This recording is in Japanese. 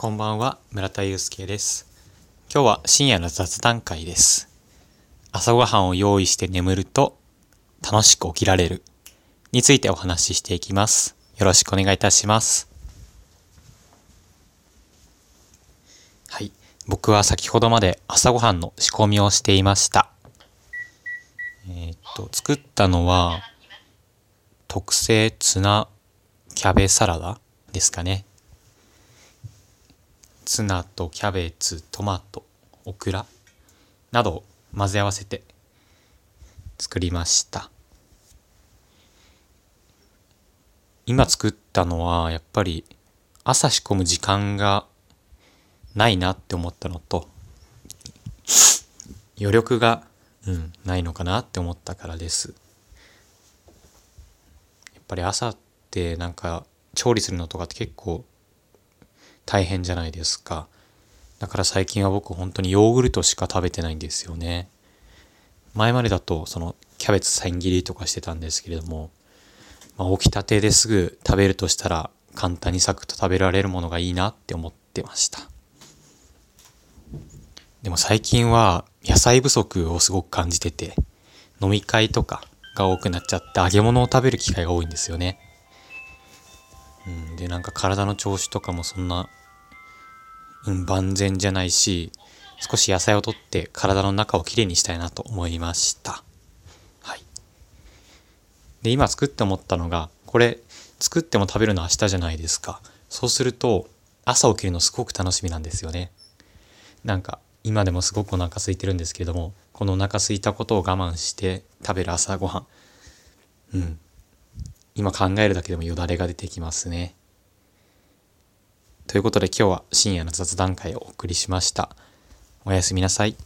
こんばんは、村田祐介です。今日は深夜の雑談会です。朝ごはんを用意して眠ると楽しく起きられるについてお話ししていきます。よろしくお願いいたします。はい。僕は先ほどまで朝ごはんの仕込みをしていました。えーっと、作ったのは特製ツナキャベサラダですかね。ツナとキャベツトマトオクラなどを混ぜ合わせて作りました。今作ったのはやっぱり朝仕込む時間がないなって思ったのと余力が、うん、ないのかなって思ったからです。やっぱり朝ってなんか調理するのとかって結構大変じゃないですか。だから最近は僕本当にヨーグルトしか食べてないんですよね。前までだとそのキャベツ千切りとかしてたんですけれども、まあ、起きたてですぐ食べるとしたら簡単にサクッと食べられるものがいいなって思ってました。でも最近は野菜不足をすごく感じてて、飲み会とかが多くなっちゃって揚げ物を食べる機会が多いんですよね。うん、でなんか体の調子とかもそんな、うん、万全じゃないし少し野菜をとって体の中をきれいにしたいなと思いました。はい。で今作って思ったのがこれ作っても食べるの明日じゃないですか。そうすると朝起きるのすごく楽しみなんですよね。なんか今でもすごくお腹空いてるんですけれどもこのお腹空いたことを我慢して食べる朝ごはん。うん。今考えるだけでもよだれが出てきますね。ということで今日は深夜の雑談会をお送りしました。おやすみなさい。